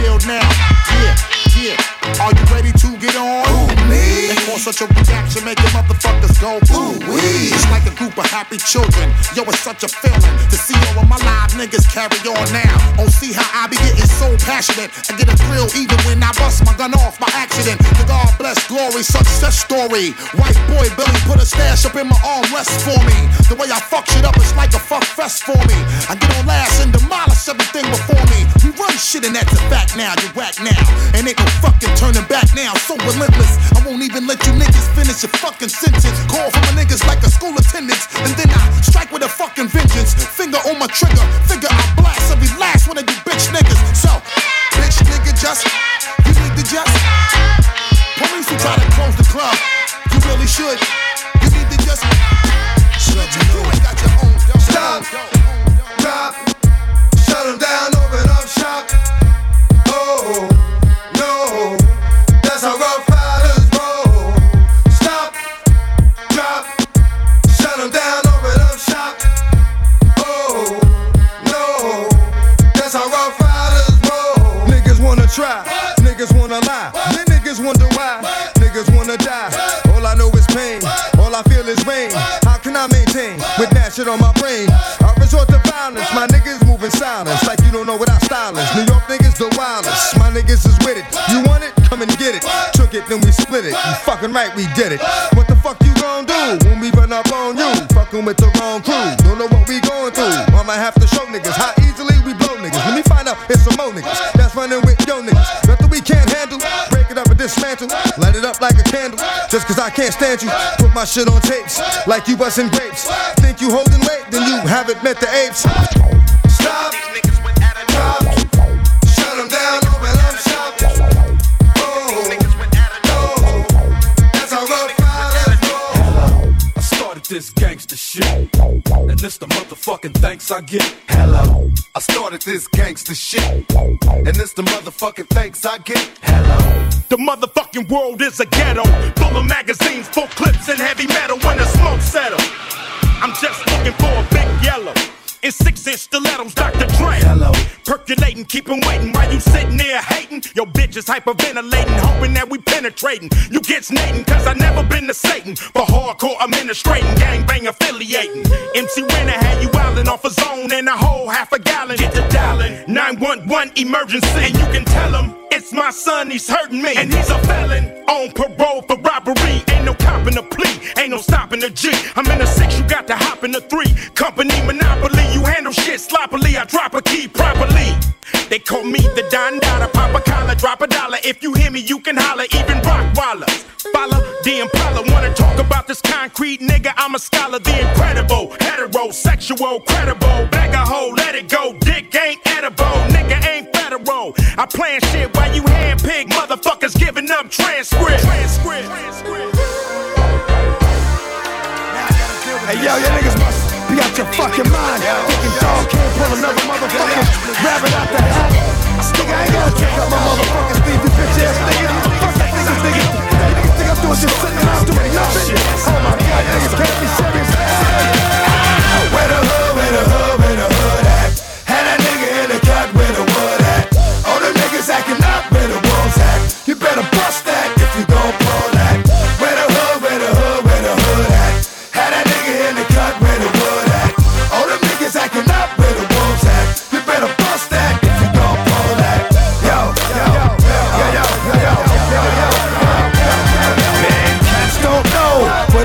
build now. Yeah, yeah. Are you ready to get on? Ooh, me. And for such a reaction, making motherfuckers go ooh wee. It's like a group of happy children. Yo, it's such a feeling to see all of my live niggas carry on now. Oh, see how I be getting so passionate. I get a thrill even when I bust my gun off by accident. The God bless glory, success story. White boy Billy put a stash up in my armrest for me. The way I fuck shit up, it's like a fuck fest for me. I get on last and demolish everything before me. We run shit and that's a fact now. You whack now. And ain't no fucking turning back now. So relentless. I won't even let you niggas finish your fucking sentence. Call for my niggas like a school attendance. And then I strike with a fucking vengeance. Finger on my trigger. Figure I blast every last one of you bitch niggas. So, bitch nigga, just. You need to just. Police who try to close the club. You really should. You need to just. Shut you, ain't got your own. Stop. Niggas is with it. You want it? Come and get it. Took it, then we split it. You fucking right, we did it. What the fuck you gon' do when we run up on you? Fucking with the wrong crew, don't know what we going through. I'ma have to show niggas how easily we blow niggas. Let me find out if some more niggas that's running with yo niggas. Nothing we can't handle. Break it up and dismantle. Light it up like a candle. Just cause I can't stand you. Put my shit on tapes like you busting grapes. Think you holding weight, then you haven't met the apes. Stop. Drop. Shut this the motherfucking thanks I get. Hello. I started this gangster shit. And it's the motherfucking thanks I get. Hello. The motherfucking world is a ghetto, full of magazines, full clips, and heavy metal. When the smoke settle, I'm just looking for a big yellow. In six inch stilettos, Dr. Dre. Hello. Percolating, keep waiting while you sitting there hating. Your bitch is hyperventilating, hoping that we penetrating. You get snating, cause I never been to Satan. For hardcore administrating, gangbang affiliating. MC Renner had you wildin' off a zone and a whole half a gallon. Get the dialing, 911 emergency. And you can tell him it's my son, he's hurting me. And he's a felon on parole for robbery. Ain't no copping a plea, ain't no stopping the G. I'm in a six, you got to hop in the three. Company monopoly, handle shit sloppily. I drop a key properly. They call me the Don Dada, pop a collar, drop a dollar. If you hear me, you can holler, even rock Rockwallers. Follow the Impala, wanna talk about this concrete nigga? I'm a scholar, the incredible, heterosexual, credible. Bag a hoe, let it go. Dick ain't edible, nigga ain't federal. I plan shit while you handpick motherfuckers giving up transcript. transcript. Hey yo, your niggas must be out your fucking mind. Fucking dog can't pull another motherfucking rabbit out the hat. Nigga, I ain't gonna take up my motherfucking you bitch ass nigga.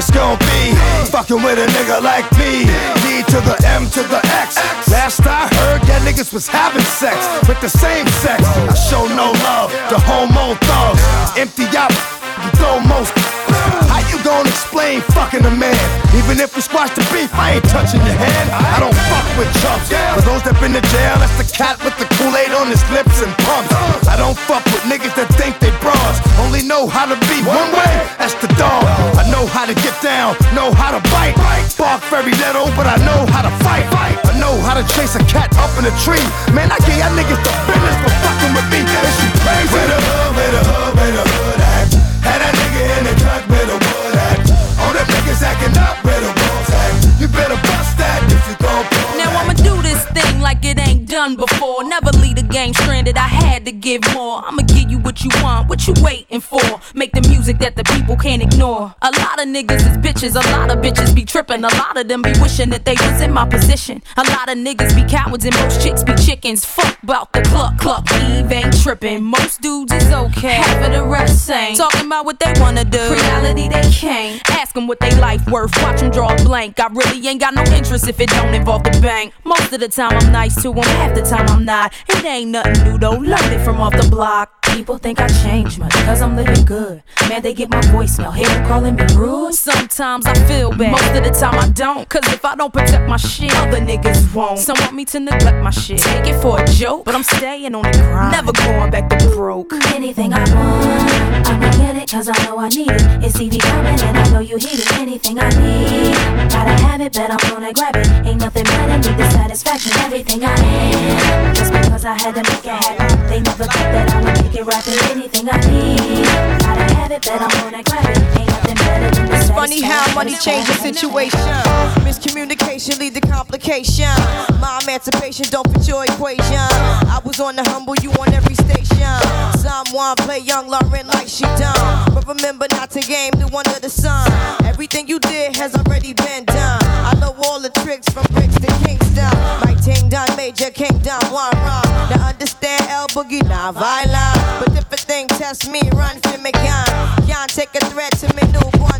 It's gon' be. Fucking with a nigga like me. D to the M to the X. Last I heard, that niggas was having sex with the same sex. I show no love to homo thugs. Empty out, you throw most. How you gonna explain fucking a man? Even if we squash the beef, I ain't touching your hand. I don't fuck with chumps. For those that been to jail, that's the cat with the Kool-Aid on his lips and pumps. I don't fuck with niggas that think they bras. Only know how to be one way, that's the dog don't know how to bite. Bark very little, but I know how to fight. I know how to chase a cat up in a tree. Man, I get y'all niggas the business for fucking with me. And she crazy. Where the hood, where the hood, where the hood at? Had a nigga in the truck Where the wood at. All the niggas acting up. Granted, I had to give more. I'ma give you what you want, what you waiting for. Make the music that the people can't ignore. A lot of niggas is bitches, a lot of bitches be tripping. A lot of them be wishing that they was in my position. A lot of niggas be cowards and most chicks be chickens. Fuck about the cluck cluck, Eve ain't tripping. Most dudes is okay, half of the rest ain't. Talking about what they wanna do, reality they can't. Ask them what they life worth, watch them draw a blank. I really ain't got no interest if it don't involve the bank. Most of the time I'm nice to them, half the time I'm not. It ain't nothing new though, learned it from off the block. People think I changed much, cause I'm living good. Man, they get my voicemail, hear them calling me rude. Sometimes I feel bad, most of the time I don't. Cause if I don't protect my shit, other niggas won't. Some want me to neglect my shit, take it for a joke, but I'm staying on the grind. Never going back to broke. Anything I want, I'ma get it, cause I know I need it. It's TV coming, and I know you heat it. Anything I need, gotta have it, bet I'm gonna grab it. Ain't nothing better, need the satisfaction, everything I am. Just because I had to make it happen, they never thought that I would make it rapping. Anything I need, gotta have it, bet I'm gonna grab it. Funny how money changes situation. Miscommunication lead to complication. My emancipation don't fit your equation. I was on the humble, you on every station. Someone play young Lauryn like she done. But remember not to game the one of the sun. Everything you did has already been done. I know all the tricks from bricks to Kingston. My ting done, major kingdom, one wrong. Now understand El Boogie, not violent. But if a thing test me, run for me, gun. Can't take a threat to me newborn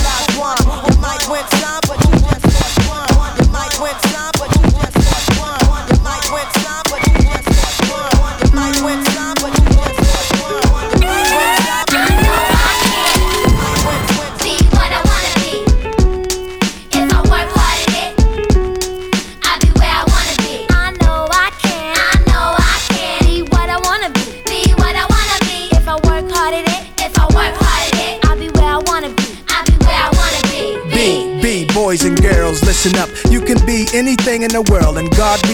God we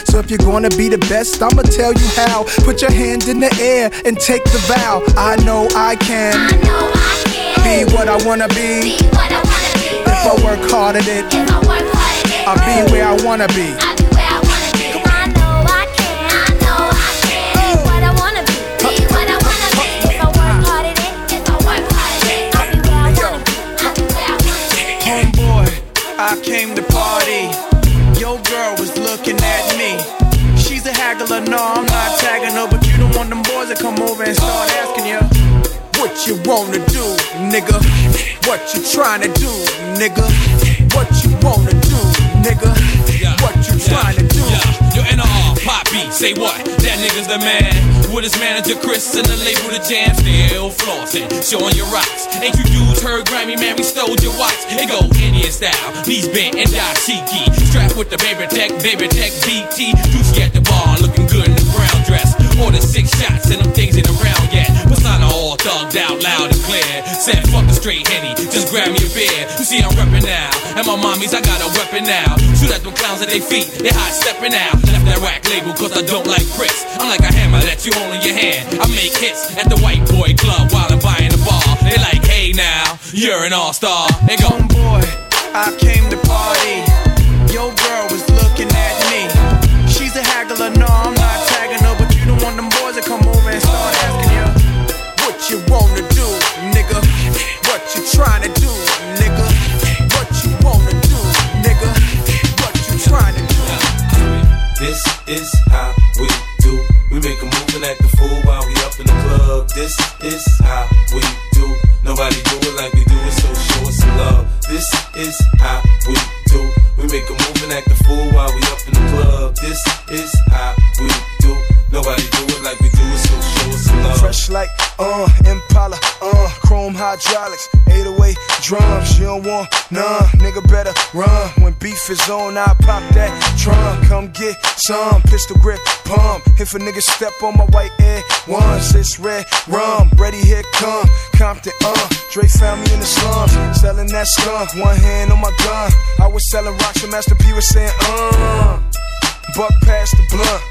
So if you're gonna be the best, I'ma tell you how. Put your hand in the air and take the vow. I know I can I know I can. be what I wanna be. Be what I wanna be. If I work hard at it, If I work hard at it, I'll be where I wanna be. I'll be where I wanna be. I know I can. I know I can. Be what I wanna be. Be what I wanna be. If I work hard at it, if I work hard at it, I'll be where I wanna be. I'll be where I wanna be. Homeboy, I came to party. Your girl She's a haggler, no, I'm not tagging her, but you don't want them boys to come over and start asking you. What you wanna do, nigga? What you trying to do, nigga? What you wanna do, nigga? What you trying to do? Yeah, yo, NR, Pop B, say what? That nigga's the man. With his manager Chris and the label The Jam, still flossing, showing your rocks. Ain't you dudes heard Grammy, man, we stole your watch. It go Indian style, knees bent and dashiki. Strapped with the baby tech, baby tech BT. Juicy at the bar, looking More than six shots and them things ain't around yet. Persona all thugged out loud and clear. Said fuck a straight henny, just grab me a beer. You see I'm reppin' now, and my mommies I got a weapon now. Shoot at them clowns at their feet, they hot stepping out. Left that rack label cause I don't like Chris. I'm like a hammer that you hold in your hand. I make hits at the white boy club while I'm buying a bar. They like, hey now, you're an all star. They go, Homeboy, I came to party. Your girl drums. You don't want none, nigga better run. When beef is on, I pop that trunk. Come get some pistol grip pump. If a nigga step on my white air once, it's red rum. Ready, here come Compton, uh. Dre found me in the slums, selling that skunk. One hand on my gun. I was selling rocks, and Master P was saying, uh. Buck past the blunt.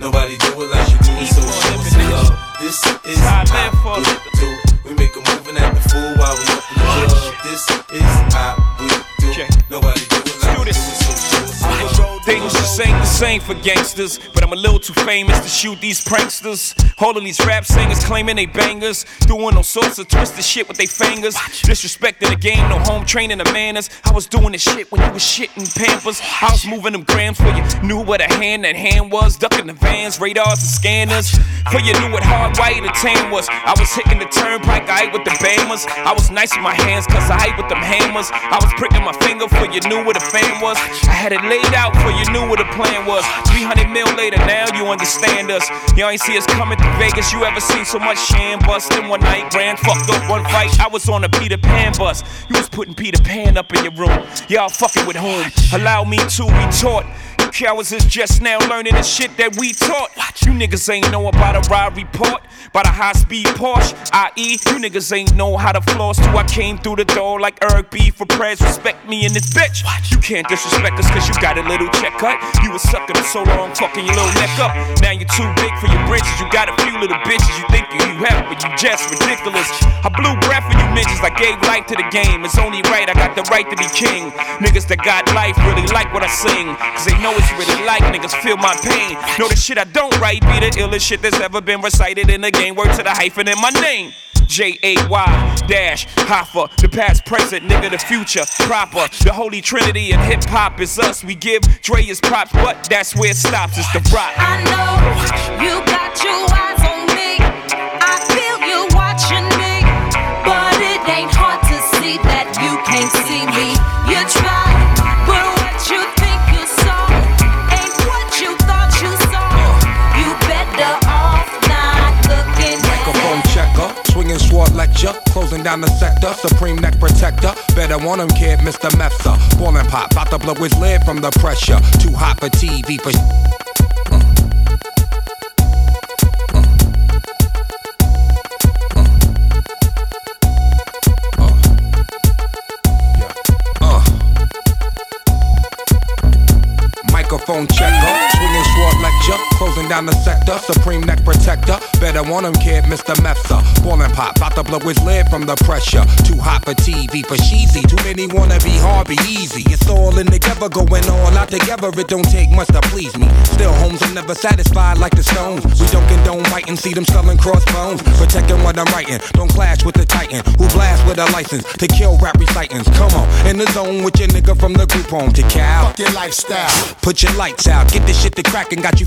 Nobody do it like you do it, so show us some love. This is how we do. We make a move and act the fool while we up in the club. This is how we do. Nobody do it like we do it, so show us some love. Ain't the same for gangsters, but I'm a little too famous to shoot these pranksters. All of these rap singers claiming they bangers, doing all sorts of twisted shit with their fingers. Disrespecting the game, no home training the manners. I was doing this shit when you was shitting pampers. I was moving them grams for you knew what a hand that hand was, ducking the vans, radars and scanners. For you knew what hard white and tan was. I was hitting the turnpike, I ate with the bammers. I was nice with my hands, cause I ate with them hammers. I was pricking my finger for you knew what a fame was. I had it laid out for you knew what the plan was. 300 mil later, now you understand us. Y'all ain't see us coming to Vegas. You ever seen so much sham bust in one night? Ran fucked up one fight. I was on a Peter Pan bus. You was putting Peter Pan up in your room. Y'all fucking with whom? Allow me to retort. Cowards is just now learning the shit that we taught. You niggas ain't know about a ride report, about a high speed Porsche, i.e. You niggas ain't know how to floss till I came through the door like Eric B for prayers. Respect me in this bitch. You can't disrespect us cause you got a little check cut. You was sucking for so long, fucking your little neck up. Now you're too big for your britches. You got a few little bitches you think you, have, but you just ridiculous. I blew breath for you bitches. I gave life to the game. It's only right, I got the right to be king. Niggas that got life really like what I sing. Cause they know it's really like niggas feel my pain. Know the shit I don't write be the illest shit that's ever been recited in the game. Word to the hyphen in my name. J A Y dash Hova, the past, present, nigga, the future proper. The holy trinity and hip hop is us. We give Dre his props, but that's where it stops. It's the rock. I know you got your sword closing down the sector, supreme neck protector. Better want him, kid, Mr. Mepsa. Ballin' pop, about to blow his lid from the pressure. Too hot for TV for. Microphone checker, swinging lecture, closing down the sector, supreme neck protector. Better want him, kid, Mr. Mepsa. Ballin' pop, about to blow his lid from the pressure. Too hot for TV for cheesy. Too many wanna be hard, be easy. It's all in together, going all out together. It don't take much to please me. Still, homes are never satisfied like the stones. We joking, don't condone fighting, see them selling crossbones. Protecting what I'm writing, don't clash with the titan who blast with a license to kill rap recitants. Come on, in the zone with your nigga from the group home to Cal. Fuck your lifestyle. Put your lights out, get this shit to crackin', got you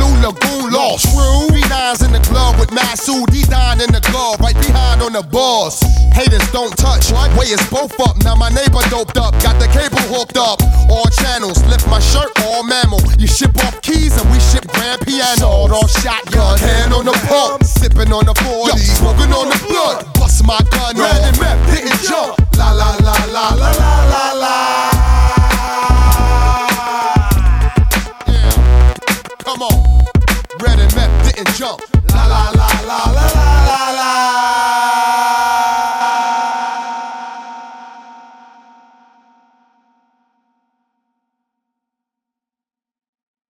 blue lagoon lost. True. Three nines in the club with Masood, he dying in the guard, right behind on the balls. Haters don't touch. Way is both up. Now my neighbor doped up. Got the cable hooked up. All channels. Lift my shirt, all mammal. You ship off keys and we ship grand piano. Sawed off shotgun. Hand on the pump. Sipping on the 40. Yo, smoking on the blood. Bust my gun